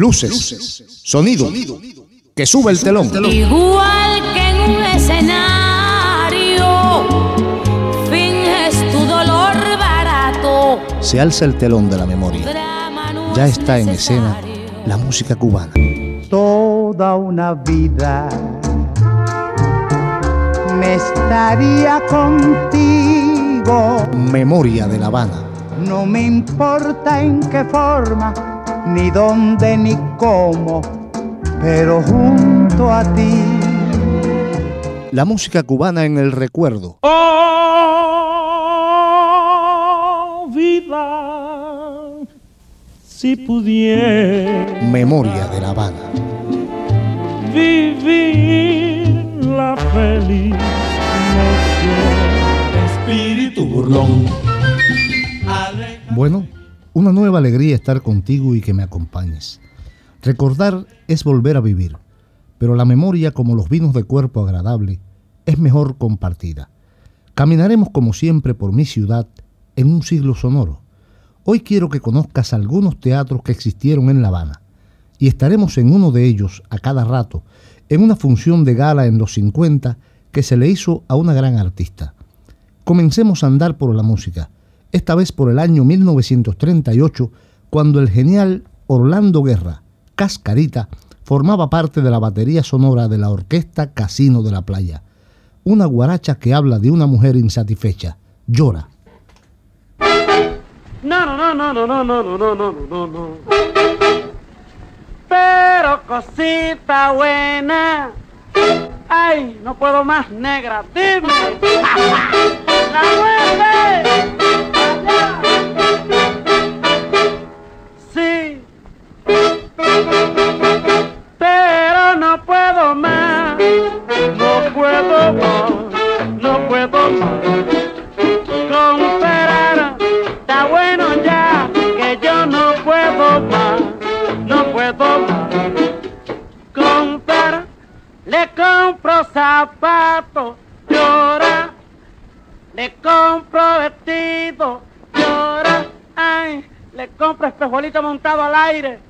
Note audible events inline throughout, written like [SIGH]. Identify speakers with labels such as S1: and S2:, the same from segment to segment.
S1: luces, sonido, que sube el telón.
S2: Igual que en un escenario, finges tu dolor barato.
S1: Se alza el telón de la memoria. Ya está en escena la música cubana.
S3: Toda una vida me estaría contigo.
S1: Memoria de La Habana.
S3: No me importa en qué forma ni dónde ni cómo, pero junto a ti.
S1: La música cubana en el recuerdo.
S4: Oh, vida, si pudiera.
S1: Memoria de La Habana.
S4: Vivir la feliz Espíritu burlón.
S1: Bueno una nueva alegría estar contigo y que me acompañes. Recordar es volver a vivir, pero la memoria, como los vinos de cuerpo agradable, es mejor compartida. Caminaremos como siempre por mi ciudad en un siglo sonoro. Hoy quiero que conozcas algunos teatros que existieron en La Habana y estaremos en uno de ellos a cada rato en una función de gala en los 50 que se le hizo a una gran artista. Comencemos a andar por la música esta vez por el año 1938, cuando el genial Orlando Guerra, Cascarita, formaba parte de la batería sonora de la orquesta Casino de la Playa. Una guaracha que habla de una mujer insatisfecha. Llora.
S5: No, no, no, no, no, no, no, no, no, no, no. Pero cosita buena. Ay, no puedo más negra, dime. La muerte.
S1: रहे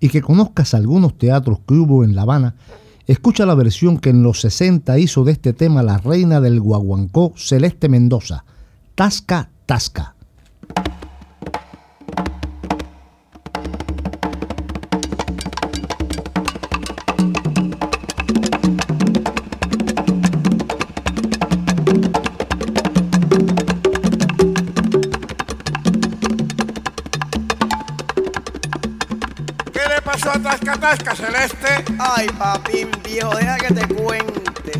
S1: y que conozcas algunos teatros que hubo en La Habana, escucha la versión que en los 60 hizo de este tema la reina del guaguancó Celeste Mendoza, Tasca Tasca.
S6: Pasó a Tasca Tasca Celeste?
S7: Ay, papín viejo, deja que te cuente.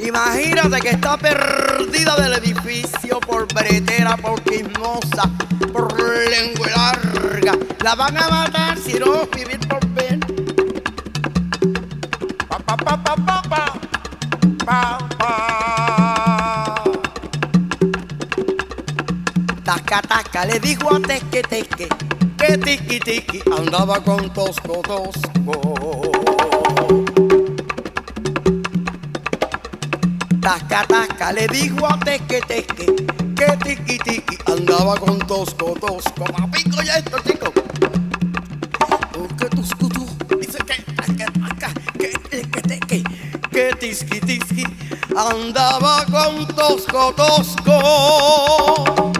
S7: Imagínate que está perdida del edificio por bretera, por chismosa, por lengua larga. La van a matar si no vivir por ver.
S6: Pa, pa, pa, pa, pa, pa. Pa, pa.
S7: Tasca, tasca, le dijo a Teque, teque, que tiki, tiki, andaba con tosco, tosco. Tasca, tasca, le dijo a Teque, teque, que tiki, tiki, andaba con tosco, tosco. Papico ya esto, chico. Que tosco, tú. Dice que, tasca, que, que, teque, que tisqui, tisqui, andaba con tosco, tosco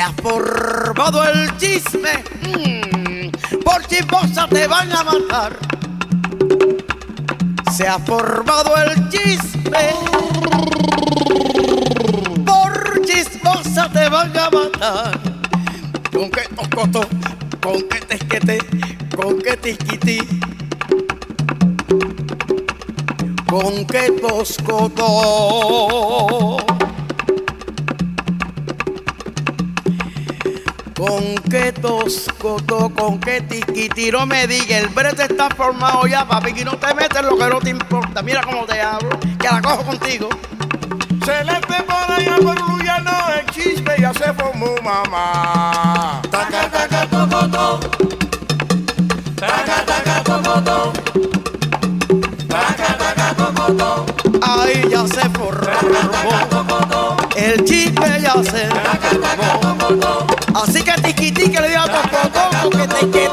S7: se ha formado el chisme. Mm, por chismosa te van a matar. Se ha formado el chisme. Por chismosa te van a matar. Con que tocoto, con que tesquete, con que tisquiti. Con que toscoto. Con que toscoto, con que tiquiti, no me diga, el brete está formado ya, papi, que no te metes lo que no te importa. Mira cómo te hablo, que la cojo contigo.
S6: Celeste por allá por Luyano, el chisme ya se formó mamá. Taca, taca, tocoto. Taca, taca, tocoto. Taca, taca, tocoto.
S7: Así que tiquiti que le diga a te que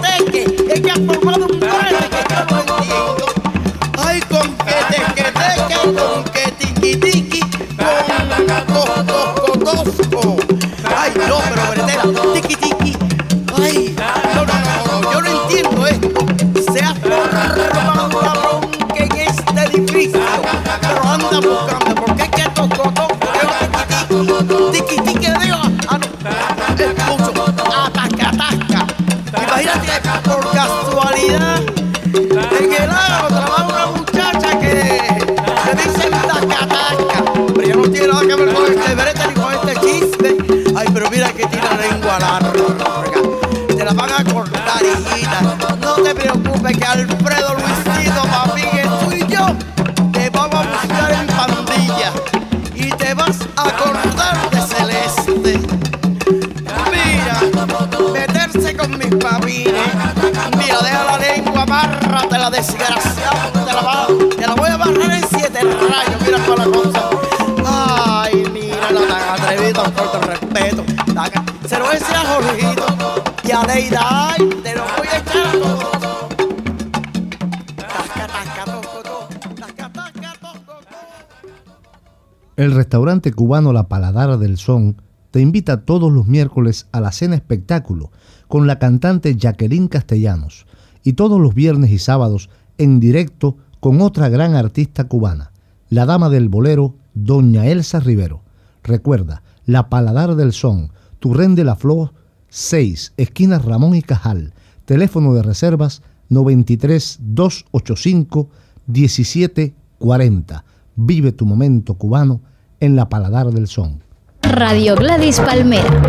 S1: restaurante cubano La Paladar del Son te invita todos los miércoles a la cena espectáculo con la cantante Jacqueline Castellanos y todos los viernes y sábados en directo con otra gran artista cubana, la dama del bolero, Doña Elsa Rivero. Recuerda, La Paladar del Son, Turren de la Flor 6, esquina Ramón y Cajal, teléfono de reservas 93 285 1740. Vive tu momento cubano en la Paladar del Son.
S8: Radio Gladys Palmera.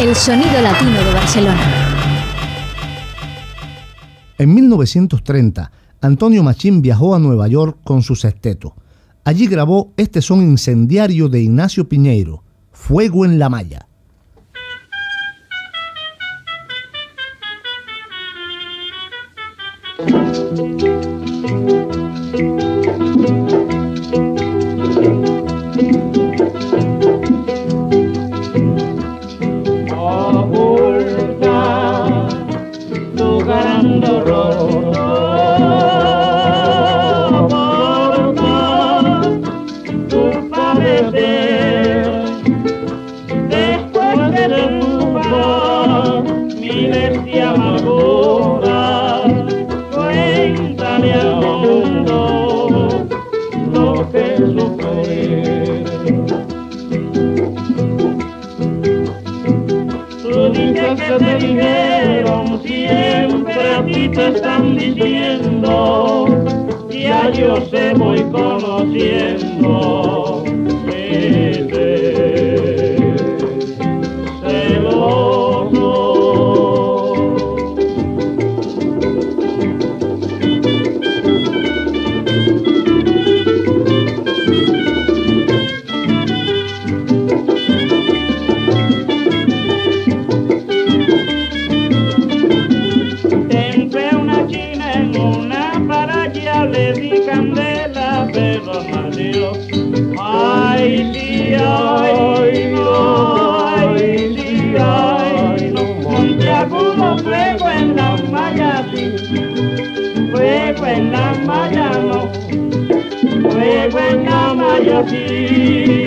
S8: El sonido latino de Barcelona.
S1: En 1930, Antonio Machín viajó a Nueva York con su sexteto. Allí grabó este son incendiario de Ignacio Piñeiro, Fuego en la Malla.
S4: Le di candela, pero no dio. Ay, sí, ay, no, ay, sí, ay, no. Monteagudo, fuego en la malla, sí. Fuego en la malla, no. Fuego en la malla, sí.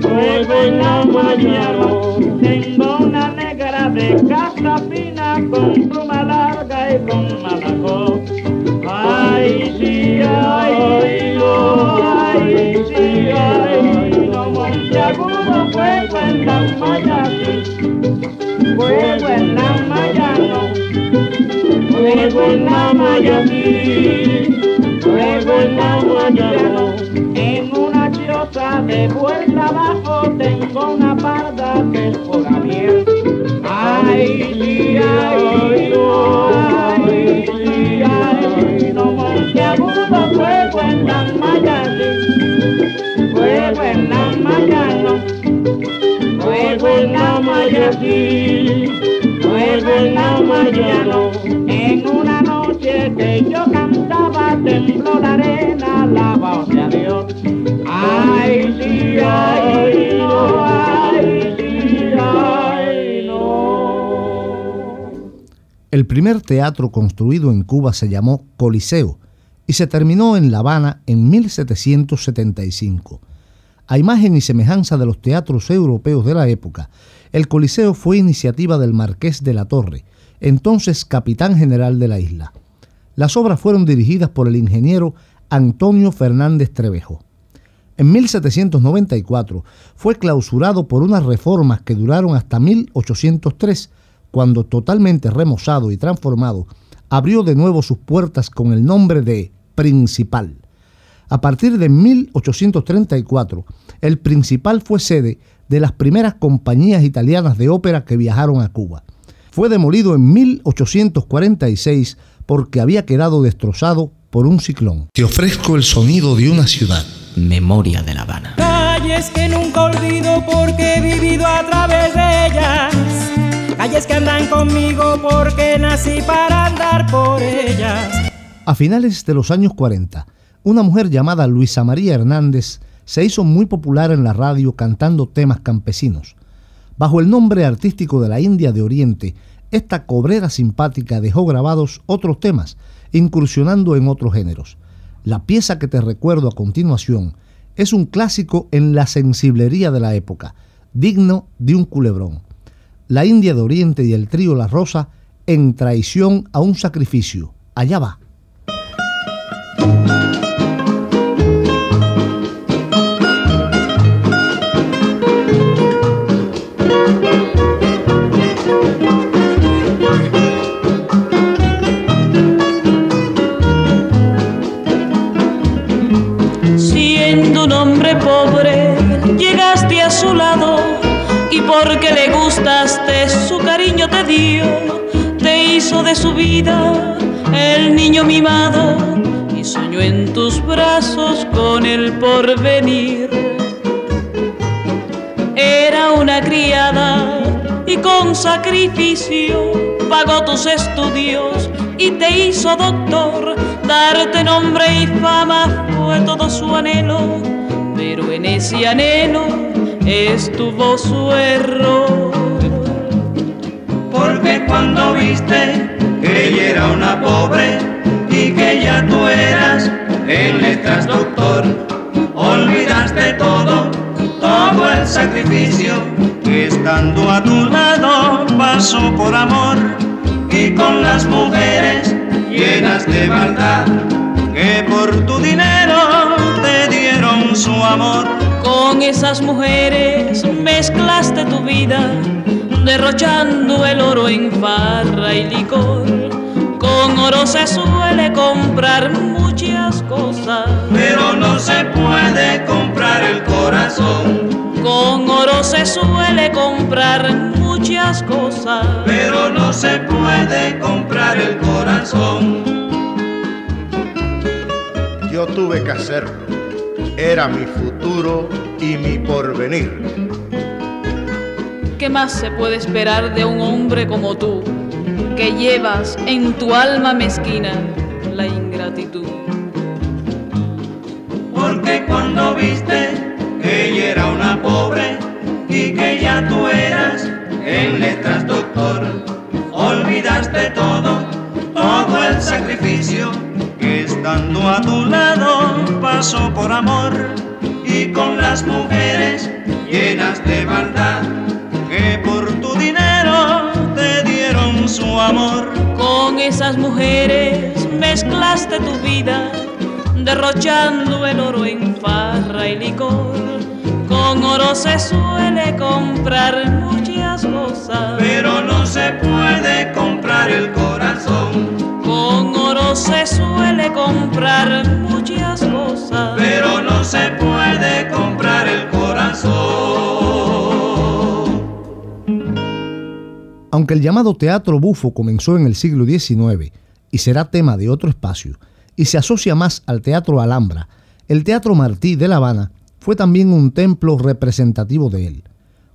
S4: Fuego en la malla, no. Tengo una negra de casa fina con pluma larga y con malaco. En una choza de vuelta abajo tengo una parda que
S1: El primer teatro construido en Cuba se llamó Coliseo y se terminó en La Habana en 1775. A imagen y semejanza de los teatros europeos de la época, el Coliseo fue iniciativa del Marqués de la Torre, entonces capitán general de la isla. Las obras fueron dirigidas por el ingeniero Antonio Fernández Trevejo. En 1794 fue clausurado por unas reformas que duraron hasta 1803, cuando totalmente remozado y transformado, abrió de nuevo sus puertas con el nombre de Principal. A partir de 1834, el Principal fue sede de las primeras compañías italianas de ópera que viajaron a Cuba. Fue demolido en 1846 porque había quedado destrozado por un ciclón. Te ofrezco el sonido de una ciudad.
S9: Memoria de La Habana.
S10: Calles que nunca olvido porque he vivido a través de ellas. Calles que andan conmigo porque nací para andar por ellas.
S1: A finales de los años 40, una mujer llamada Luisa María Hernández se hizo muy popular en la radio cantando temas campesinos. Bajo el nombre artístico de la India de Oriente, esta cobrera simpática dejó grabados otros temas, incursionando en otros géneros. La pieza que te recuerdo a continuación es un clásico en la sensiblería de la época, digno de un culebrón. La India de Oriente y el trío La Rosa en traición a un sacrificio. Allá va.
S10: De su vida el niño mimado y soñó en tus brazos con el porvenir. Era una criada y con sacrificio pagó tus estudios y te hizo doctor. Darte nombre y fama fue todo su anhelo, pero en ese anhelo estuvo su error.
S11: Porque cuando viste que ella era una pobre y que ya tú eras en letras olvidaste todo, todo el sacrificio que estando a tu lado pasó por amor y con las mujeres llenas de maldad que por tu dinero te dieron su amor.
S10: Con esas mujeres mezclaste tu vida, derrochando el oro en farra y licor. Con oro se suele comprar muchas cosas,
S11: pero no se puede comprar el corazón.
S10: Con oro se suele comprar muchas cosas,
S11: pero no se puede comprar el corazón.
S12: Yo tuve que hacerlo. Era mi futuro y mi porvenir.
S10: ¿Qué más se puede esperar de un hombre como tú, que llevas en tu alma mezquina la ingratitud?
S11: Porque cuando viste que ella era una pobre y que ya tú eras en letras doctor, olvidaste todo, todo el sacrificio que estando a tu lado pasó por amor y con las mujeres llenas de maldad que por tu dinero te dieron su amor.
S10: Con esas mujeres mezclaste tu vida, derrochando el oro en farra y licor. Con oro se suele comprar muchas cosas,
S11: pero no se puede comprar el corazón.
S10: Con oro se suele comprar muchas cosas,
S11: pero no se puede comprar el corazón.
S1: Aunque el llamado teatro bufo comenzó en el siglo XIX y será tema de otro espacio, y se asocia más al teatro Alhambra, el Teatro Martí de La Habana fue también un templo representativo de él.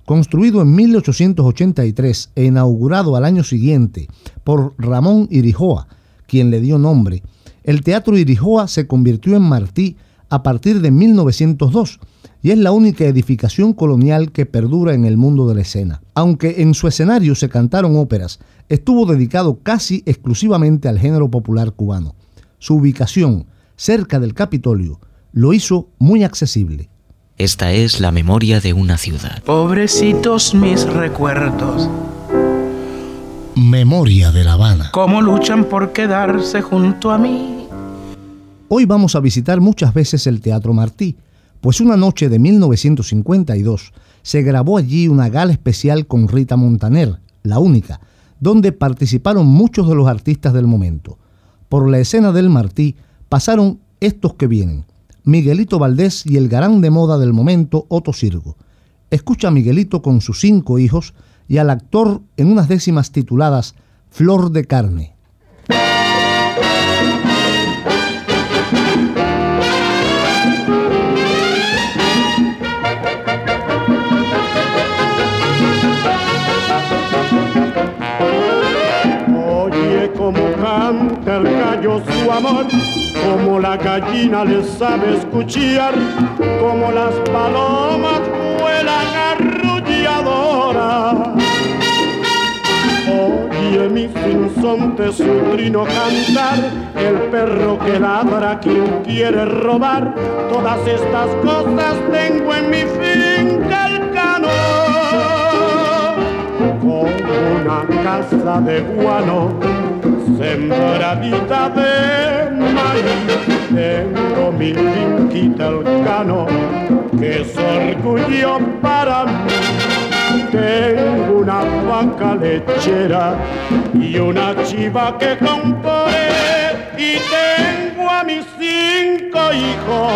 S1: Construido en 1883 e inaugurado al año siguiente por Ramón Irijoa, quien le dio nombre, el Teatro Irijoa se convirtió en Martí a partir de 1902 y es la única edificación colonial que perdura en el mundo de la escena. Aunque en su escenario se cantaron óperas, estuvo dedicado casi exclusivamente al género popular cubano. Su ubicación, cerca del Capitolio, lo hizo muy accesible.
S9: Esta es la memoria de una ciudad.
S13: Pobrecitos mis recuerdos.
S1: Memoria de La Habana.
S13: ¿Cómo luchan por quedarse junto a mí?
S1: Hoy vamos a visitar muchas veces el Teatro Martí, pues una noche de 1952 se grabó allí una gala especial con Rita Montaner, la única, donde participaron muchos de los artistas del momento. Por la escena del Martí pasaron estos que vienen, Miguelito Valdés y el garán de moda del momento, Otto Sirgo. Escucha a Miguelito con sus cinco hijos y al actor en unas décimas tituladas Flor de Carne.
S14: Su amor, como la gallina le sabe escuchar, como las palomas vuelan arrulladora. Oye mi sinsonte su trino cantar, el perro que ladra quien quiere robar, todas estas cosas tengo en mi finca el. Como una casa de guano, sembradita de maíz, tengo mi finquita el cano, que es orgullo para mí. Tengo una vaca lechera y una chiva que compré y tengo a mis cinco hijos.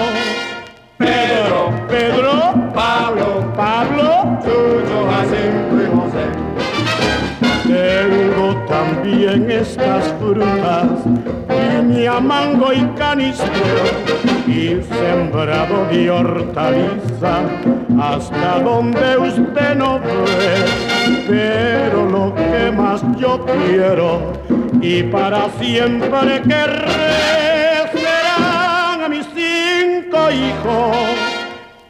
S14: Pedro, Pedro, Pablo, Pablo, Chucho, Jacinto y José. Tengo también estas frutas, piña, mango y canistero, y sembrado de hortaliza hasta donde usted no ve. Pero lo que más yo quiero y para siempre querré serán a mis cinco hijos.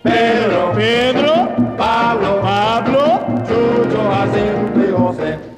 S14: Pedro, Pedro, Pablo, Pablo, Chucho, Jacinto y José.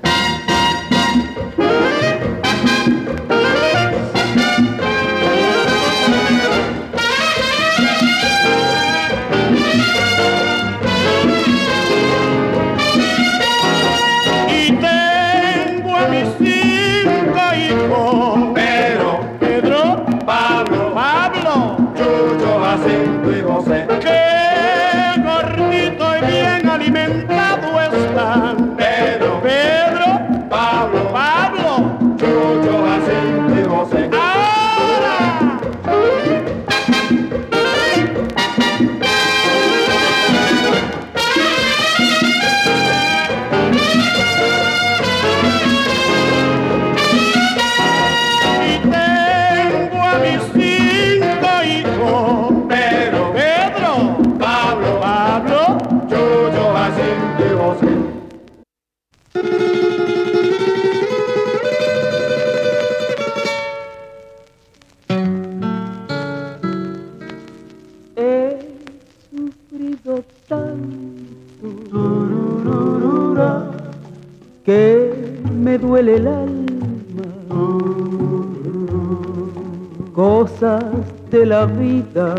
S3: De la vida,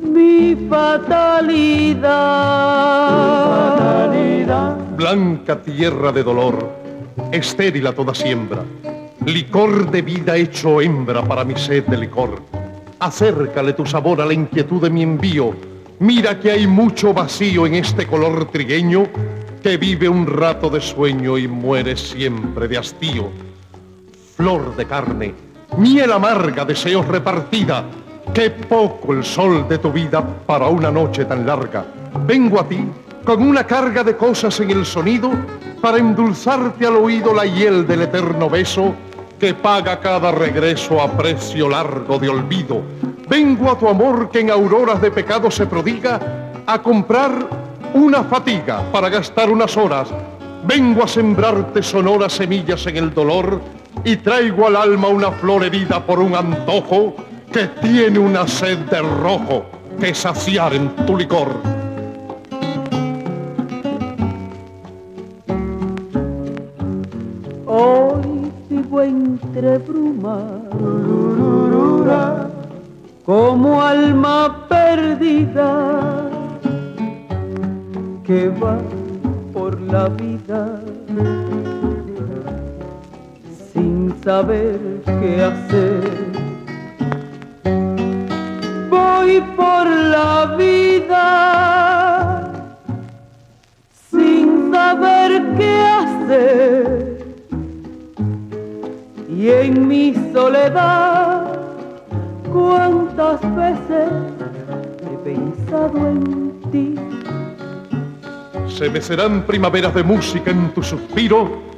S3: mi fatalidad.
S15: Blanca tierra de dolor, estéril a toda siembra, licor de vida hecho hembra para mi sed de licor. Acércale tu sabor a la inquietud de mi envío. Mira que hay mucho vacío en este color trigueño que vive un rato de sueño y muere siempre de hastío. Flor de carne, miel amarga, deseos repartida. Qué poco el sol de tu vida para una noche tan larga. Vengo a ti con una carga de cosas en el sonido para endulzarte al oído la hiel del eterno beso que paga cada regreso a precio largo de olvido. Vengo a tu amor que en auroras de pecado se prodiga a comprar una fatiga para gastar unas horas. Vengo a sembrarte sonoras semillas en el dolor y traigo al alma una flor herida por un antojo que tiene una sed de rojo que saciar en tu licor.
S3: Hoy vivo entre brumas, como alma perdida que va por la vida saber qué hacer. Voy por la vida sin saber qué hacer. Y en mi soledad, cuántas veces he pensado en ti.
S15: Se mecerán primaveras de música en tu suspiro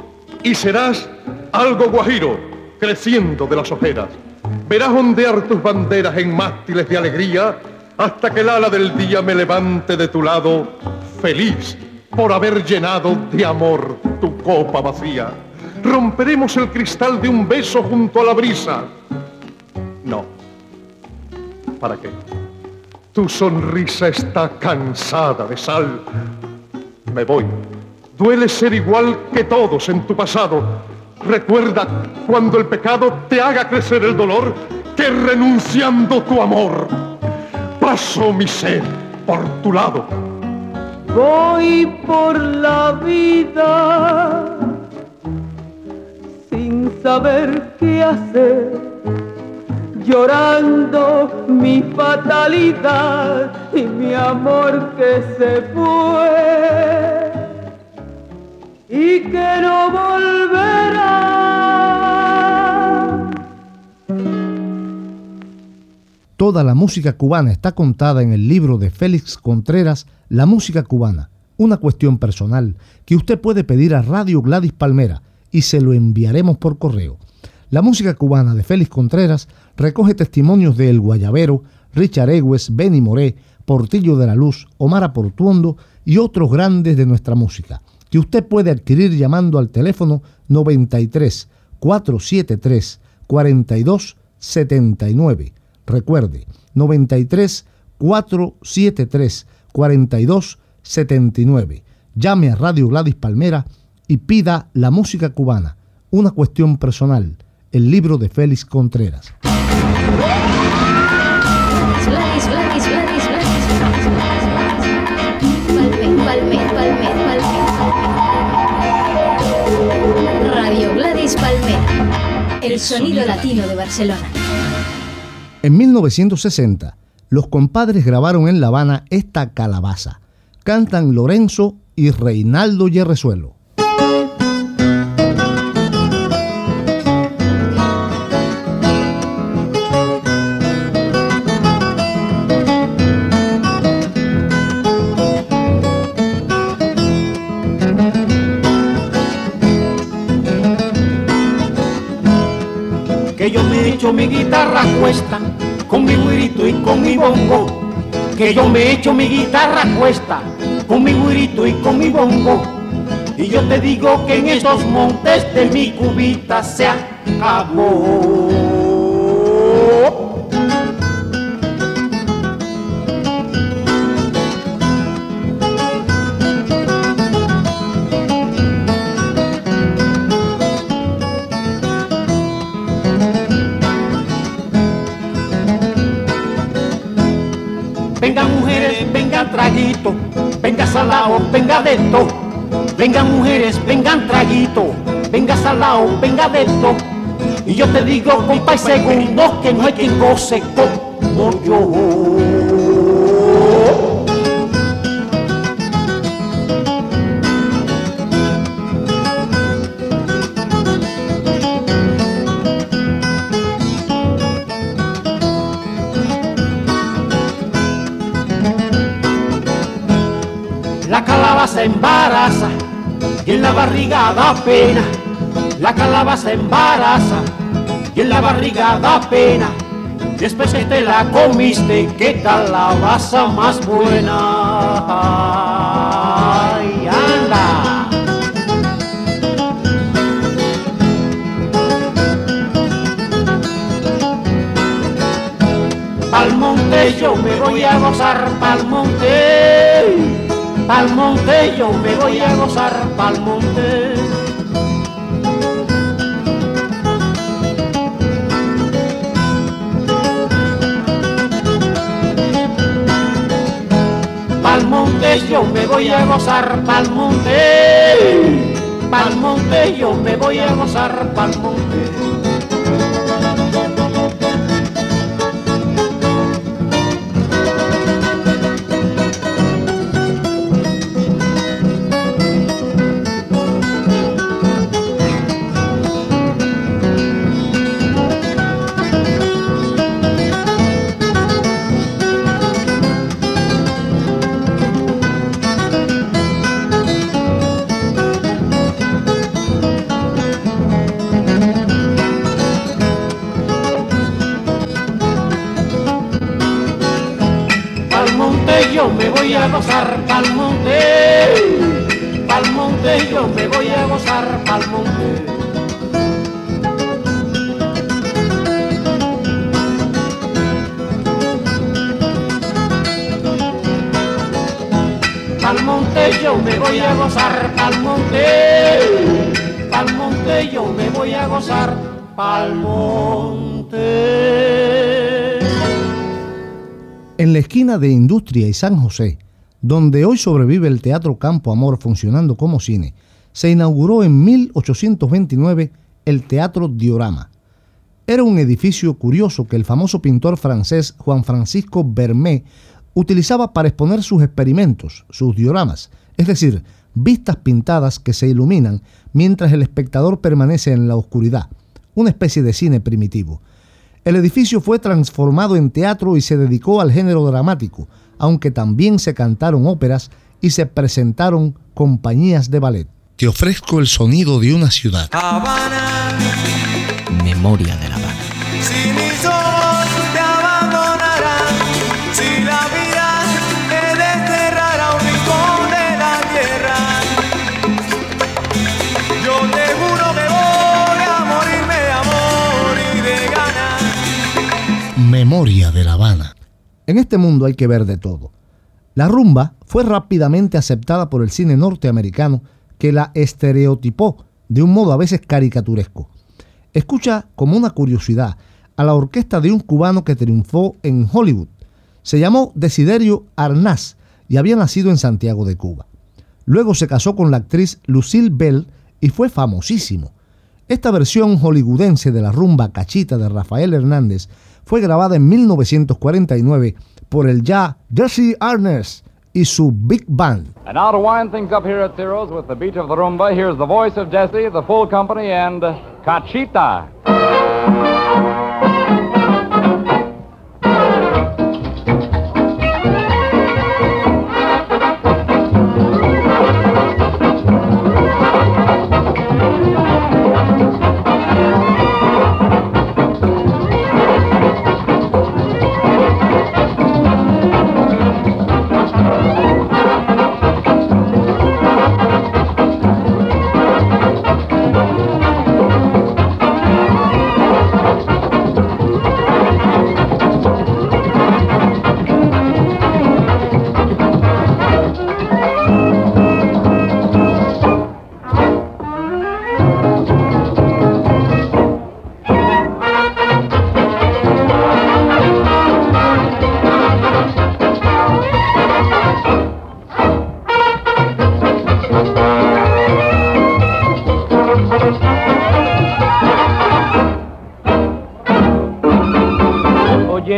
S15: y serás algo guajiro creciendo de las ojeras. Verás ondear tus banderas en mástiles de alegría hasta que el ala del día me levante de tu lado feliz por haber llenado de amor tu copa vacía. Romperemos el cristal de un beso junto a la brisa. No. ¿Para qué? Tu sonrisa está cansada de sal. Me voy. Duele ser igual que todos en tu pasado. Recuerda cuando el pecado te haga crecer el dolor que renunciando tu amor paso mi sed por tu lado.
S3: Voy por la vida sin saber qué hacer, llorando mi fatalidad y mi amor que se fue y que no volverá.
S1: Toda la música cubana está contada en el libro de Félix Contreras, La música cubana, una cuestión personal que usted puede pedir a Radio Gladys Palmera y se lo enviaremos por correo. La música cubana de Félix Contreras recoge testimonios de El Guayabero, Richard Egues, Benny Moré, Portillo de la Luz, Omar Aportuondo y otros grandes de nuestra música, que usted puede adquirir llamando al teléfono 93 473 42 79. Recuerde, 93 473 42 79. Llame a Radio Gladys Palmera y pida la música cubana, una cuestión personal, el libro de Félix Contreras.
S8: El sonido latino de Barcelona.
S1: En 1960, los compadres grabaron en La Habana esta calabaza. Cantan Lorenzo y Reinaldo Yerrezuelo.
S16: Echo mi guitarra cuesta con mi güirito y con mi bongo, que yo me echo mi guitarra cuesta con mi güirito y con mi bongo, y yo te digo que en estos montes de mi cubita se acabó. Salao, venga de todo. Vengan mujeres, vengan traguito, venga salao, venga de todo. Y yo te digo, compa y segundo, que no hay quien goce como yo. La barriga da pena. La calabaza embaraza y en la barriga da pena. Después que te la comiste, qué calabaza más buena. Ay, anda. Pa'l monte yo me voy a gozar, pa'l monte. Pa'l monte yo me voy a gozar, pa'l monte. Yo me voy a gozar, pa'l monte. Pa'l monte yo me voy a gozar, pa'l monte. A gozar, pa'l monte. Pa'l monte yo me voy a gozar, pa'l monte. Pa'l monte yo me voy a gozar, pa'l monte. Pa'l monte yo me voy a gozar, pa'l monte.
S1: En la esquina de Industria y San José, donde hoy sobrevive el Teatro Campo Amor funcionando como cine, se inauguró en 1829 el Teatro Diorama. Era un edificio curioso que el famoso pintor francés Juan Francisco Vermé utilizaba para exponer sus experimentos, sus dioramas, es decir, vistas pintadas que se iluminan mientras el espectador permanece en la oscuridad, una especie de cine primitivo. El edificio fue transformado en teatro y se dedicó al género dramático, aunque también se cantaron óperas y se presentaron compañías de ballet. Te ofrezco el sonido de una ciudad.
S9: Memoria de La Habana.
S17: Si mis ojos te abandonarán, si la vida te desterrará a un rincón de la tierra, yo te juro que voy a morirme de amor y de ganas.
S1: Memoria de La Habana. En este mundo hay que ver de todo. La rumba fue rápidamente aceptada por el cine norteamericano que la estereotipó de un modo a veces caricaturesco. Escucha como una curiosidad a la orquesta de un cubano que triunfó en Hollywood. Se llamó Desiderio Arnaz y había nacido en Santiago de Cuba. Luego se casó con la actriz Lucille Bell y fue famosísimo. Esta versión hollywoodense de la rumba cachita de Rafael Hernández fue grabada en 1949 por el ya Jesse Arnaz y su Big Band.
S18: And now to wind things up here at Ciro's with the beat of the rumba, here's the voice of Jesse, the full company, and Cachita.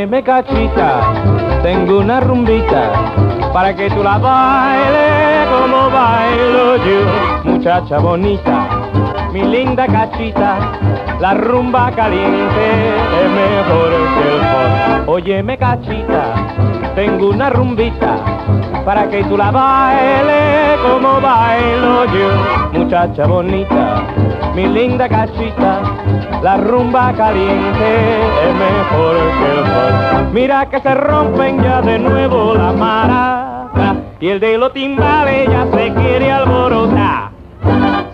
S19: Óyeme cachita, tengo una rumbita para que tú la bailes como bailo yo, muchacha bonita, mi linda cachita, la rumba caliente es mejor que el pop. Óyeme cachita, tengo una rumbita para que tú la bailes como bailo yo, muchacha bonita, mi linda cachita, la rumba caliente es mejor que el pop. Mira que se rompen ya de nuevo la maraca y el de los timbales ya se quiere alborotar.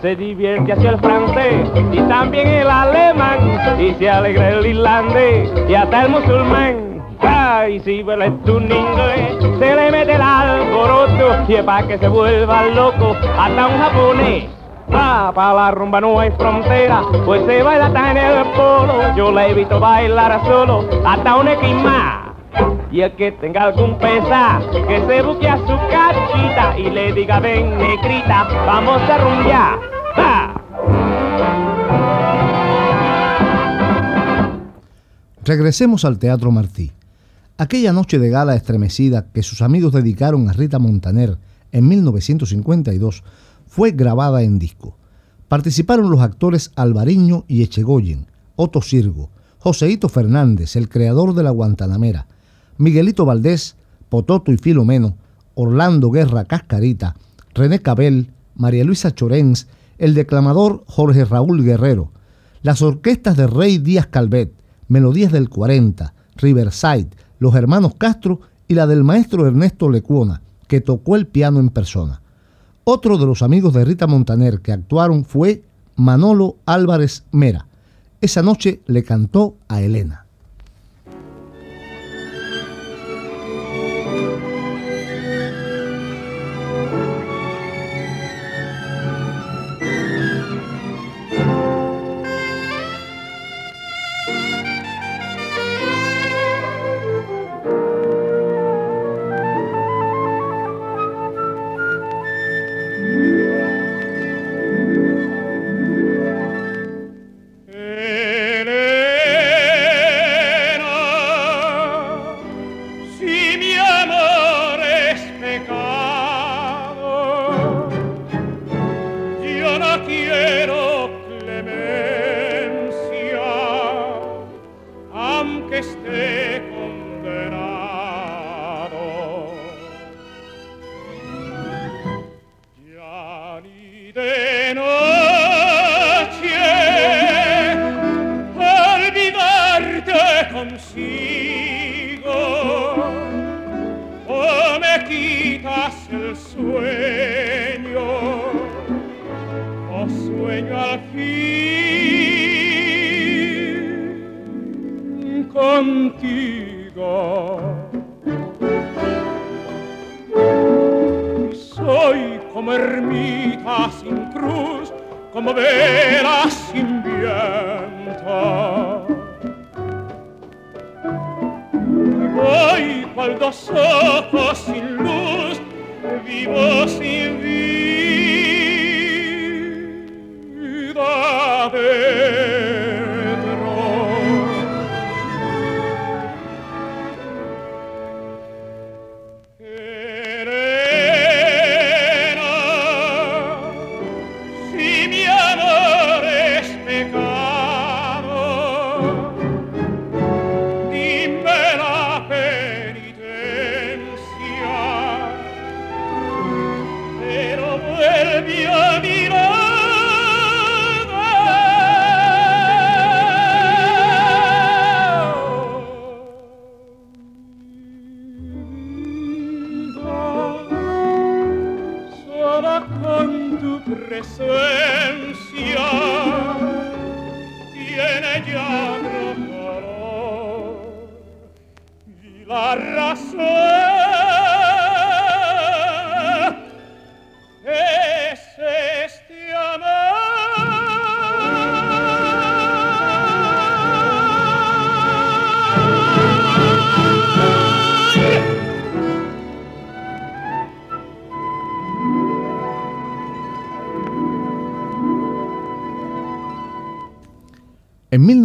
S19: Se divierte hacia el francés y también el alemán y se alegra el irlandés y hasta el musulmán. Ay, si huele un inglés, se le mete el alboroto y es pa' que se vuelva loco hasta un japonés. Ah, para la rumba no hay frontera, pues se baila hasta en el polo. Yo la evito bailar solo, hasta un esquimá. Y el que tenga algún pesar, que se busque a su cachita y le diga, ven negrita, vamos a rumbear. ¡Ah!
S20: Regresemos al Teatro Martí. Aquella noche de gala estremecida que sus amigos dedicaron a Rita Montaner en 1952 fue grabada en disco. Participaron los actores Alvariño y Echegoyen, Otto Sirgo, Joseito Fernández, el creador de la Guantanamera, Miguelito Valdés, Pototo y Filomeno, Orlando Guerra Cascarita, René Cabel, María Luisa Chorens, el declamador Jorge Raúl Guerrero, las orquestas de Rey Díaz Calvet, Melodías del 40, Riverside, los hermanos Castro y la del maestro Ernesto Lecuona, que tocó el piano en persona. Otro de los amigos de Rita Montaner que actuaron fue Manolo Álvarez Mera. Esa noche le cantó a Elena.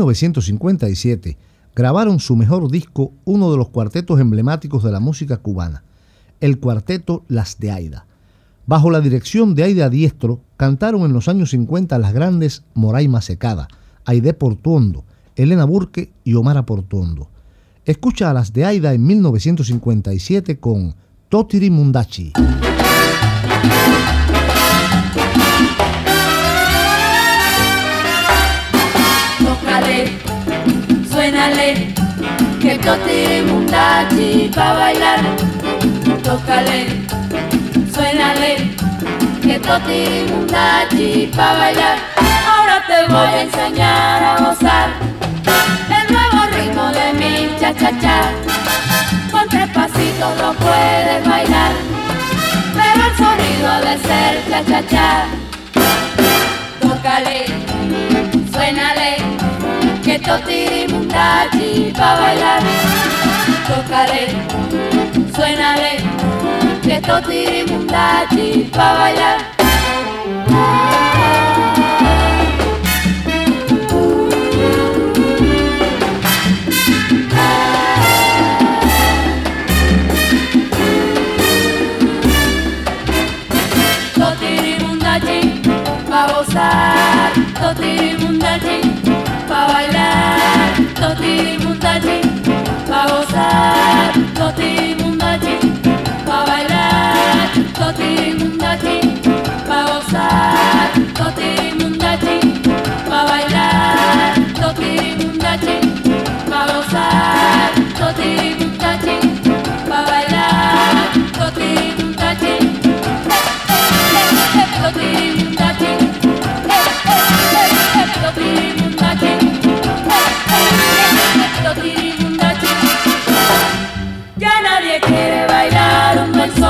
S20: 1957,
S1: grabaron su mejor disco, uno de los cuartetos emblemáticos de la música cubana, el cuarteto Las de Aida. Bajo la dirección de Aida Diestro, cantaron en los años 50 las grandes Moraima Secada, Aide Portuondo, Elena Burke y Omara Portuondo. Escucha a las de Aida en 1957 con Totiri Mundachi.
S2: Suénale, que toti mundachi pa' bailar. Tócale, suénale, que toti mundachi pa' bailar. Ahora te voy a enseñar a gozar el nuevo ritmo de mi cha-cha-cha. Con tres pasitos lo puedes bailar, pero el sonido ha de ser cha-cha-cha. Tócale, suénale, que toti mundachi pa' bailar. Tócale, suénale, que toti mundachi pa' bailar. Bailar, Totirimundachi, pa' gozar, Totirimundachi, pa' bailar, Totirimundachi, pa'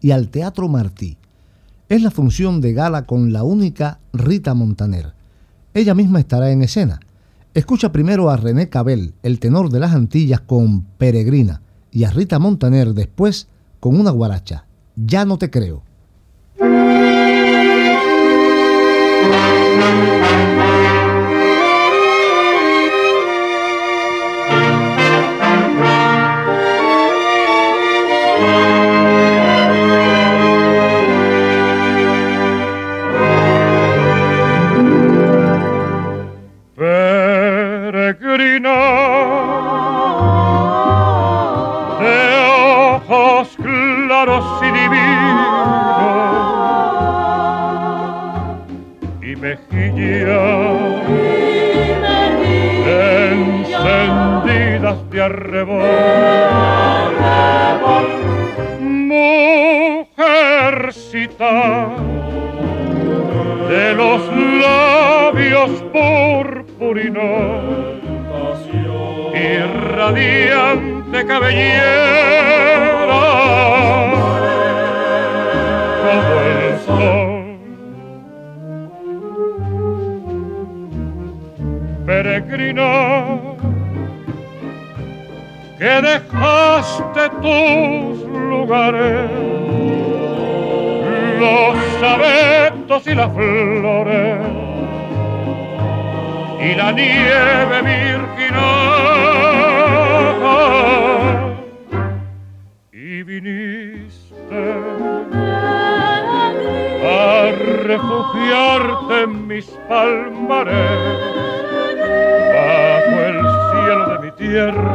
S1: y al Teatro Martí. Es la función de gala con la única Rita Montaner. Ella misma estará en escena. Escucha primero a René Cabel, el tenor de las Antillas, con Peregrina, y a Rita Montaner después con una guaracha. Ya no te creo.
S20: Arrebol mujercita de los labios purpurinos y radiante cabellera como el sol. Peregrina, dejaste tus lugares. Los abetos y las flores. Y la nieve virginal. Y viniste a refugiarte en mis palmares bajo el cielo de mi tierra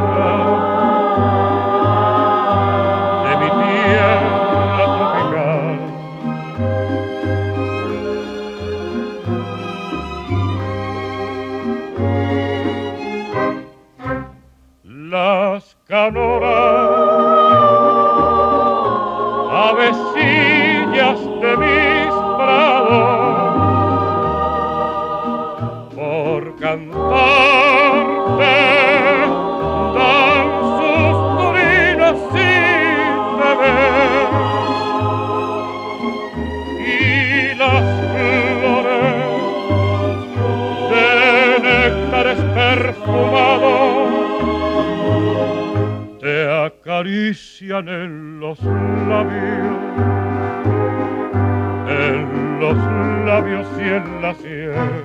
S20: acarician en los labios, en los labios y en la sien.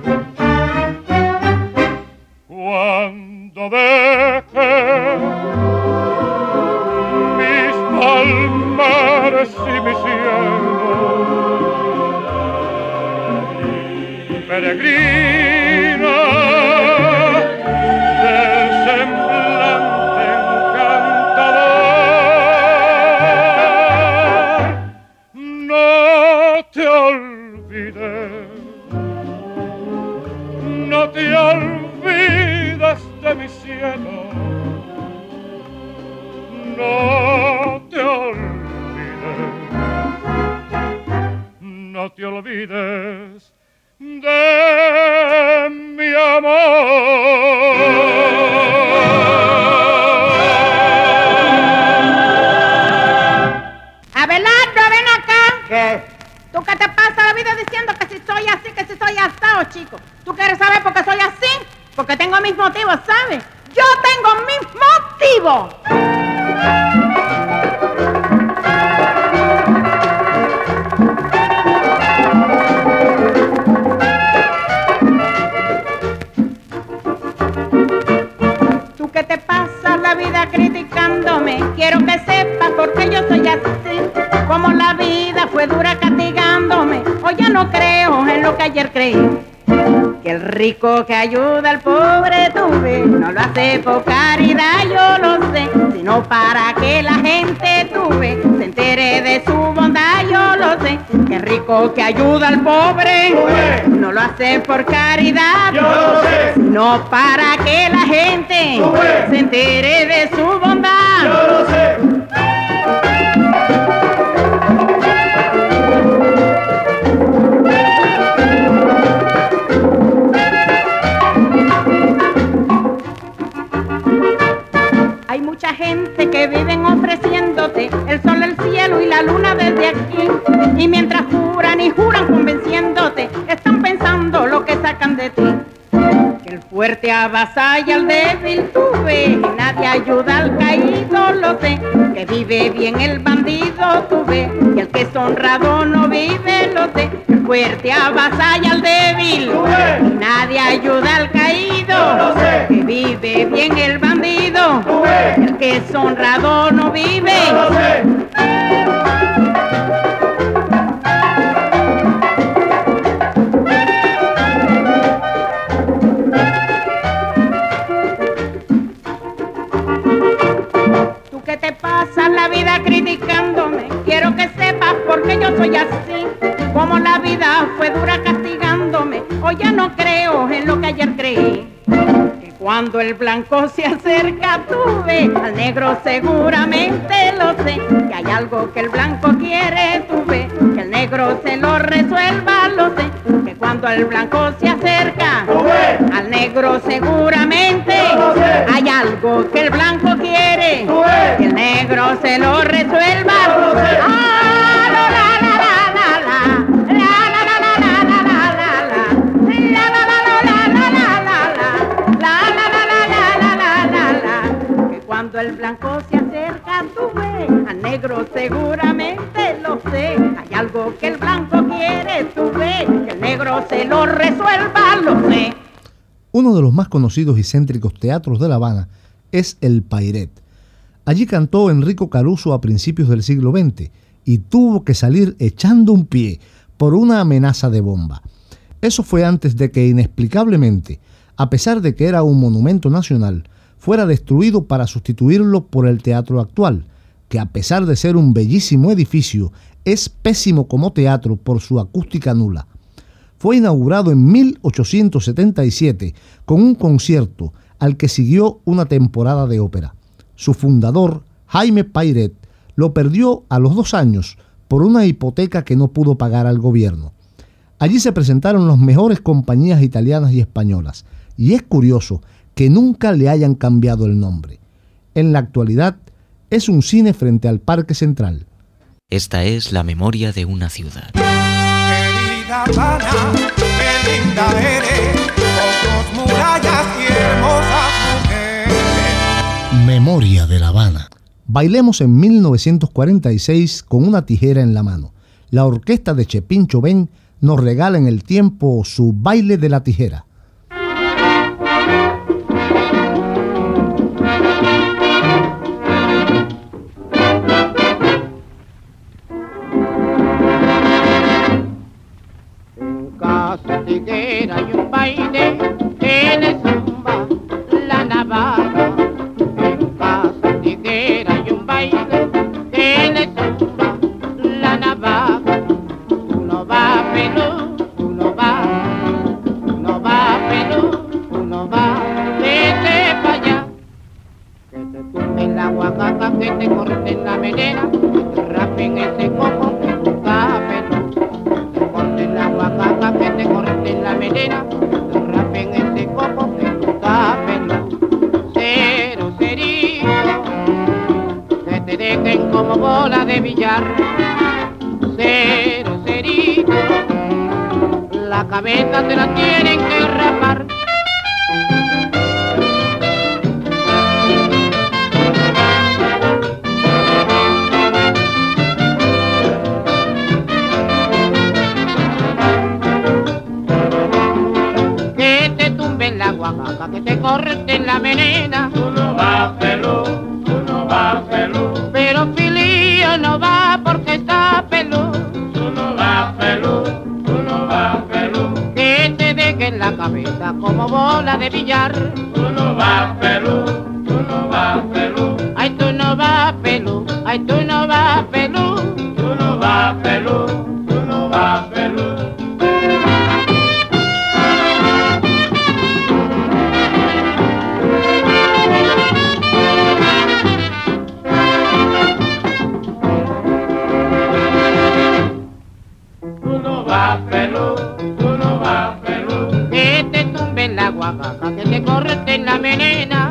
S21: Rico que ayuda al pobre tuve, no lo hace por caridad, yo lo sé, sino para que la gente tuve se entere de su bondad, yo lo sé. Que rico que ayuda al pobre no lo hace por caridad,
S22: Yo lo sé.
S21: sino para que la gente se entere de su bondad.
S22: Yo lo sé.
S21: El sol, el cielo y la luna desde aquí. Y mientras juran y juran convenciéndote, están pensando lo que sacan de ti. Que el fuerte avasalla al débil, tú ves, y nadie ayuda al caído, lo sé. Que vive bien el bandido, tú ves, y el que es honrado no vive, lo sé. Que el fuerte avasalla al débil, y nadie ayuda al caído. Que vive bien el bandido, el que es honrado no vive. ¿Tú qué te pasas la vida criticándome? Quiero que sepas por qué yo soy así. Como la vida fue dura castigándome, hoy ya no creo en lo que ayer creí. Cuando el blanco se acerca, tú ves al negro seguramente lo sé. Que hay algo que el blanco quiere, tú ves. Que el negro se lo resuelva, lo sé. Que cuando el blanco se acerca, al negro seguramente hay algo que el blanco quiere. Que el negro se lo resuelva. Ah, la, la, el blanco se acerca, tú ves al negro seguramente lo sé. Hay algo que el blanco quiere, tú ves. Que el negro se lo resuelva, lo sé.
S1: Uno de los más conocidos y céntricos teatros de La Habana es el Pairet. Allí cantó Enrico Caruso a principios del siglo XX y tuvo que salir echando un pie por una amenaza de bomba. Eso fue antes de que inexplicablemente, a pesar de que era un monumento nacional, fuera destruido para sustituirlo por el teatro actual, que a pesar de ser un bellísimo edificio, es pésimo como teatro por su acústica nula. Fue inaugurado en 1877 con un concierto al que siguió una temporada de ópera. Su fundador, Jaime Pairet, lo perdió a los dos años por una hipoteca que no pudo pagar al gobierno. Allí se presentaron las mejores compañías italianas y españolas, y es curioso que nunca le hayan cambiado el nombre. En la actualidad es un cine frente al Parque Central.
S9: Esta es la memoria de una ciudad.
S6: Querida Habana, qué linda eres, con tus murallas y hermosas mujeres.
S1: Memoria de La Habana. Bailemos en 1946 con una tijera en la mano. La orquesta de Chepincho Ben nos regala en el tiempo su baile de la tijera.
S23: Que te corten la melena, rapen ese coco que tú estás pelú. Que te corten la guacaca, que te corten la melena, rapen ese coco que tú estás pelú. Cero cerito, que te dejen como bola de billar. Cero cerito, la cabeza te la tienen que rapar. La guacaca, que te corten la venena. Tú no vas, pelú, tú no vas, pelú. Pero Filio no va porque está pelú. Tú no vas, pelú, tú no vas, pelú. Que te dejen la cabeza como bola de billar. Tú no vas, pelú, tú no vas, pelú. Ay, tú no vas, pelú, ay, tú corten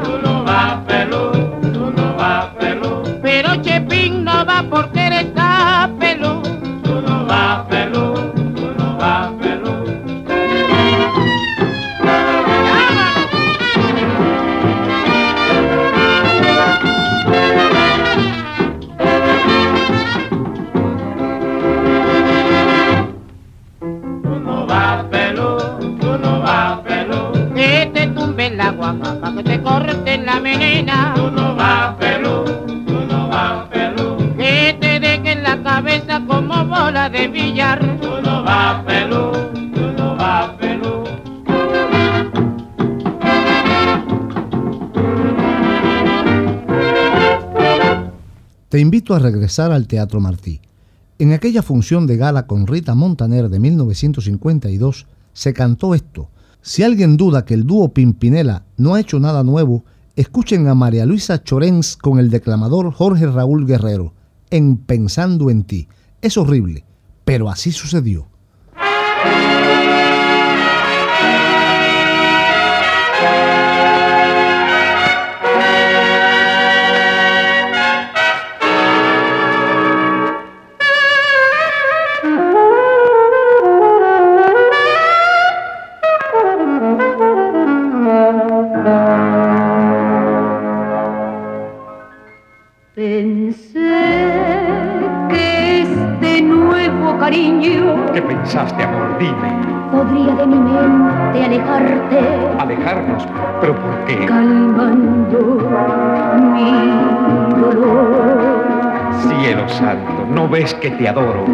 S23: de billar. Tú no vas, pelú, tú no vas, pelú.
S1: Te invito a regresar al Teatro Martí. En aquella función de gala con Rita Montaner de 1952 se cantó esto. Si alguien duda que el dúo Pimpinela no ha hecho nada nuevo, escuchen a María Luisa Chorens con el declamador Jorge Raúl Guerrero en Pensando en ti. Es horrible, pero así sucedió.
S24: Que
S25: te adoro?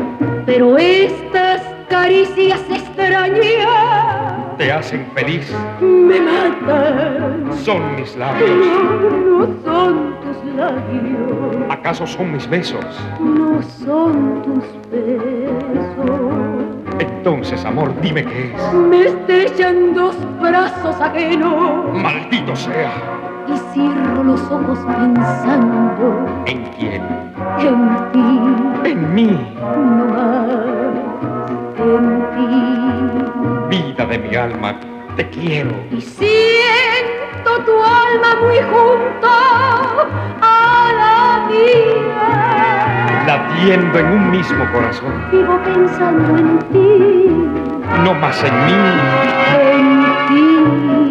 S24: Pero estas caricias extrañas
S25: Te hacen feliz.
S24: me matan.
S25: Son mis labios.
S24: No, no son tus labios,
S25: ¿Acaso son mis besos?
S24: no son tus besos.
S25: Entonces, amor, dime qué es.
S24: Me estrellan dos brazos ajenos
S25: Maldito sea.
S24: y cierro los ojos pensando
S25: ¿En quién?
S24: en ti,
S25: En mí.
S24: no más, en ti.
S25: Vida de mi alma, te quiero.
S24: Y siento tu alma muy junto a la mía.
S25: Latiendo en un mismo corazón.
S24: Vivo pensando en ti,
S25: No más en mí.
S24: en ti.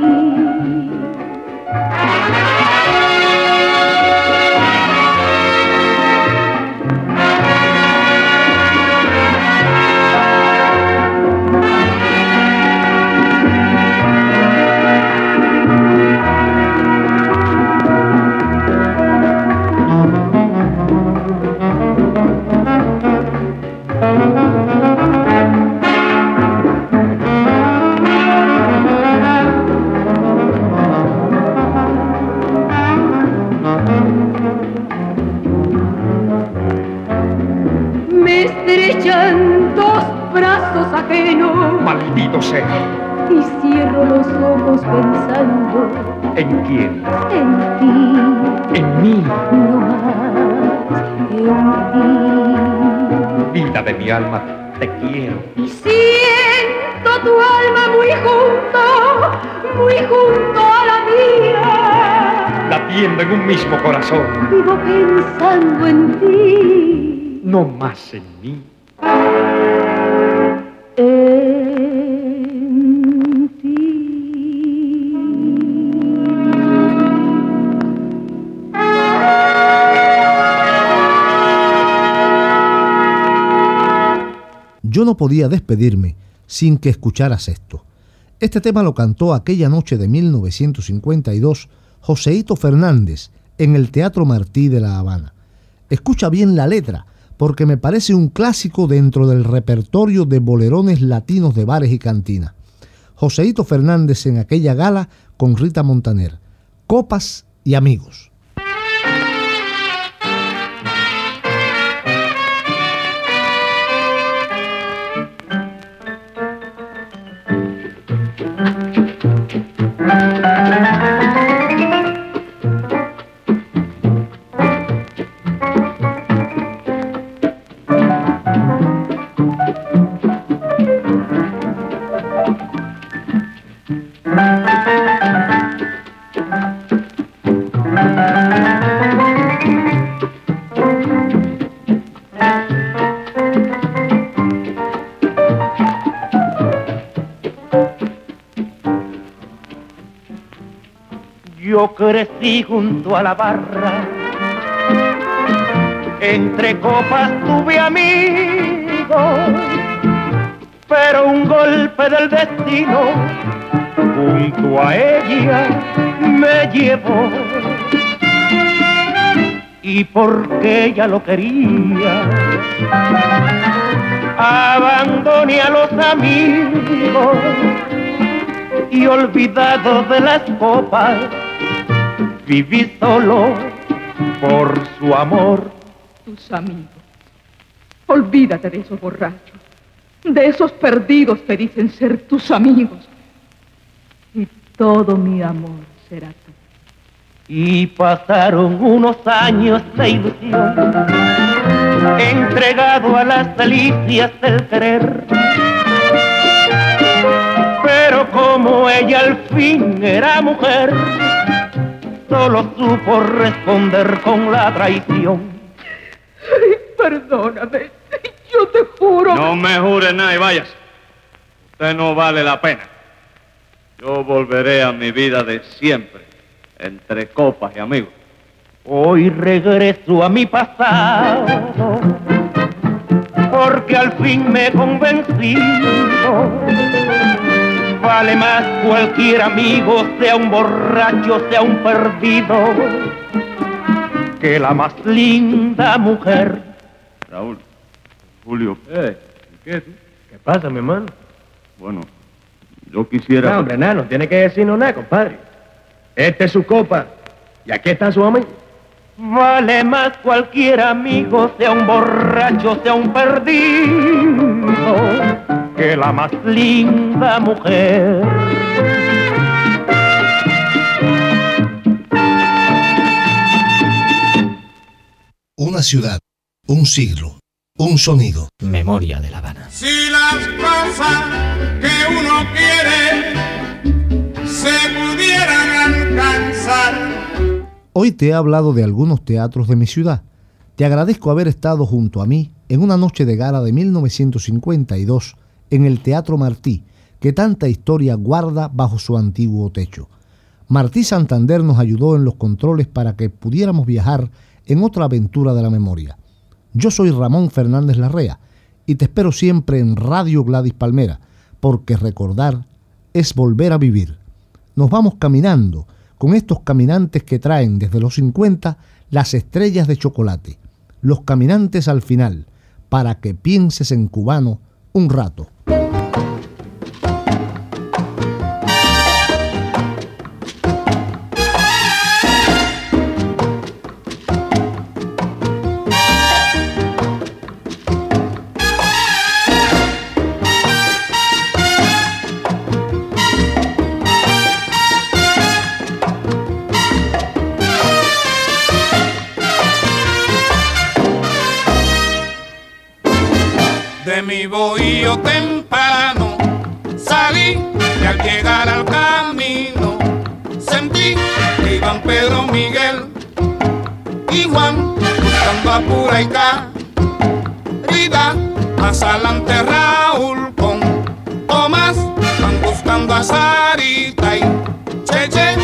S25: Corazón.
S26: Vivo pensando en ti.
S25: No más en mí.
S26: En ti.
S1: Yo no podía despedirme sin que escucharas esto. Este tema lo cantó aquella noche de 1952 Joseito Fernández en el Teatro Martí de La Habana. Escucha bien la letra, porque me parece un clásico dentro del repertorio de bolerones latinos de bares y cantinas. Joseito Fernández en aquella gala con Rita Montaner. Copas y amigos. [LAUGHS]
S27: crecí junto a la barra, entre copas tuve amigos, pero un golpe del destino junto a ella me llevó. Y porque ella lo quería, abandoné a los amigos y olvidado de las copas, viví solo por su amor.
S24: Tus amigos. Olvídate de esos borrachos, de esos perdidos que dicen ser tus amigos. Y todo mi amor será tú.
S27: Y pasaron unos años de ilusión, entregado a las delicias del querer. Pero como ella al fin era mujer, solo supo responder con la traición.
S24: Ay, perdóname. Yo te juro.
S19: No me jure nada y vayas. Usted no vale la pena. Yo volveré a mi vida de siempre, entre copas y amigos.
S27: Hoy regreso a mi pasado, porque al fin me he convencido. Vale más cualquier amigo, sea un borracho, sea un perdido, que la más linda mujer.
S19: Raúl, Julio.
S28: Eh, ¿qué? ¿Qué pasa, mi hermano?
S19: Bueno, yo quisiera...
S28: No, hombre, nada, no tiene que decirnos nada, compadre. Esta es su copa. Y aquí está su amigo.
S27: Vale más cualquier amigo, sea un borracho, sea un perdido, que la más linda mujer.
S1: Una ciudad, un siglo, un sonido.
S9: Memoria de La Habana.
S29: Si las cosas que uno quiere se pudieran alcanzar.
S1: Hoy te he hablado de algunos teatros de mi ciudad. Te agradezco haber estado junto a mí en una noche de gala de 1952 en el Teatro Martí, que tanta historia guarda bajo su antiguo techo. Martí Santander nos ayudó en los controles para que pudiéramos viajar en otra aventura de la memoria. Yo soy Ramón Fernández Larrea y te espero siempre en Radio Gladys Palmera, porque recordar es volver a vivir. Nos vamos caminando con estos caminantes que traen desde los 50 las estrellas de chocolate. Los caminantes al final, para que pienses en cubano un rato.
S30: De mi bohío temprano salí y al llegar al camino sentí que iban Pedro Miguel y Juan buscando a pura y más adelante Raúl con Tomás van buscando a Sarita y Cheche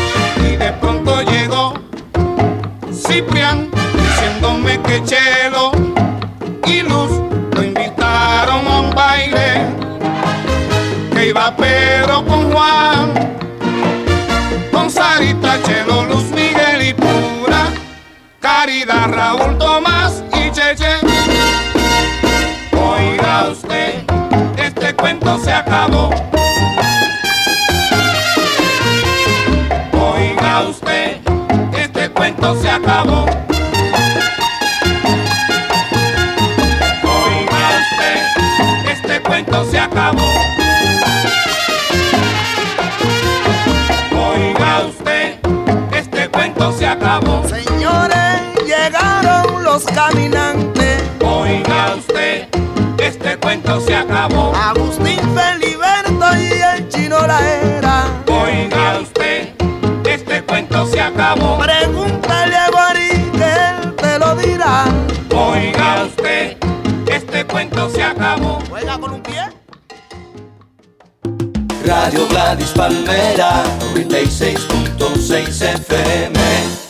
S30: y de pronto llegó Ciprián diciéndome que Chelo Caridad, Raúl, Tomás
S28: Radio Gladys Palmera, 96.6 FM.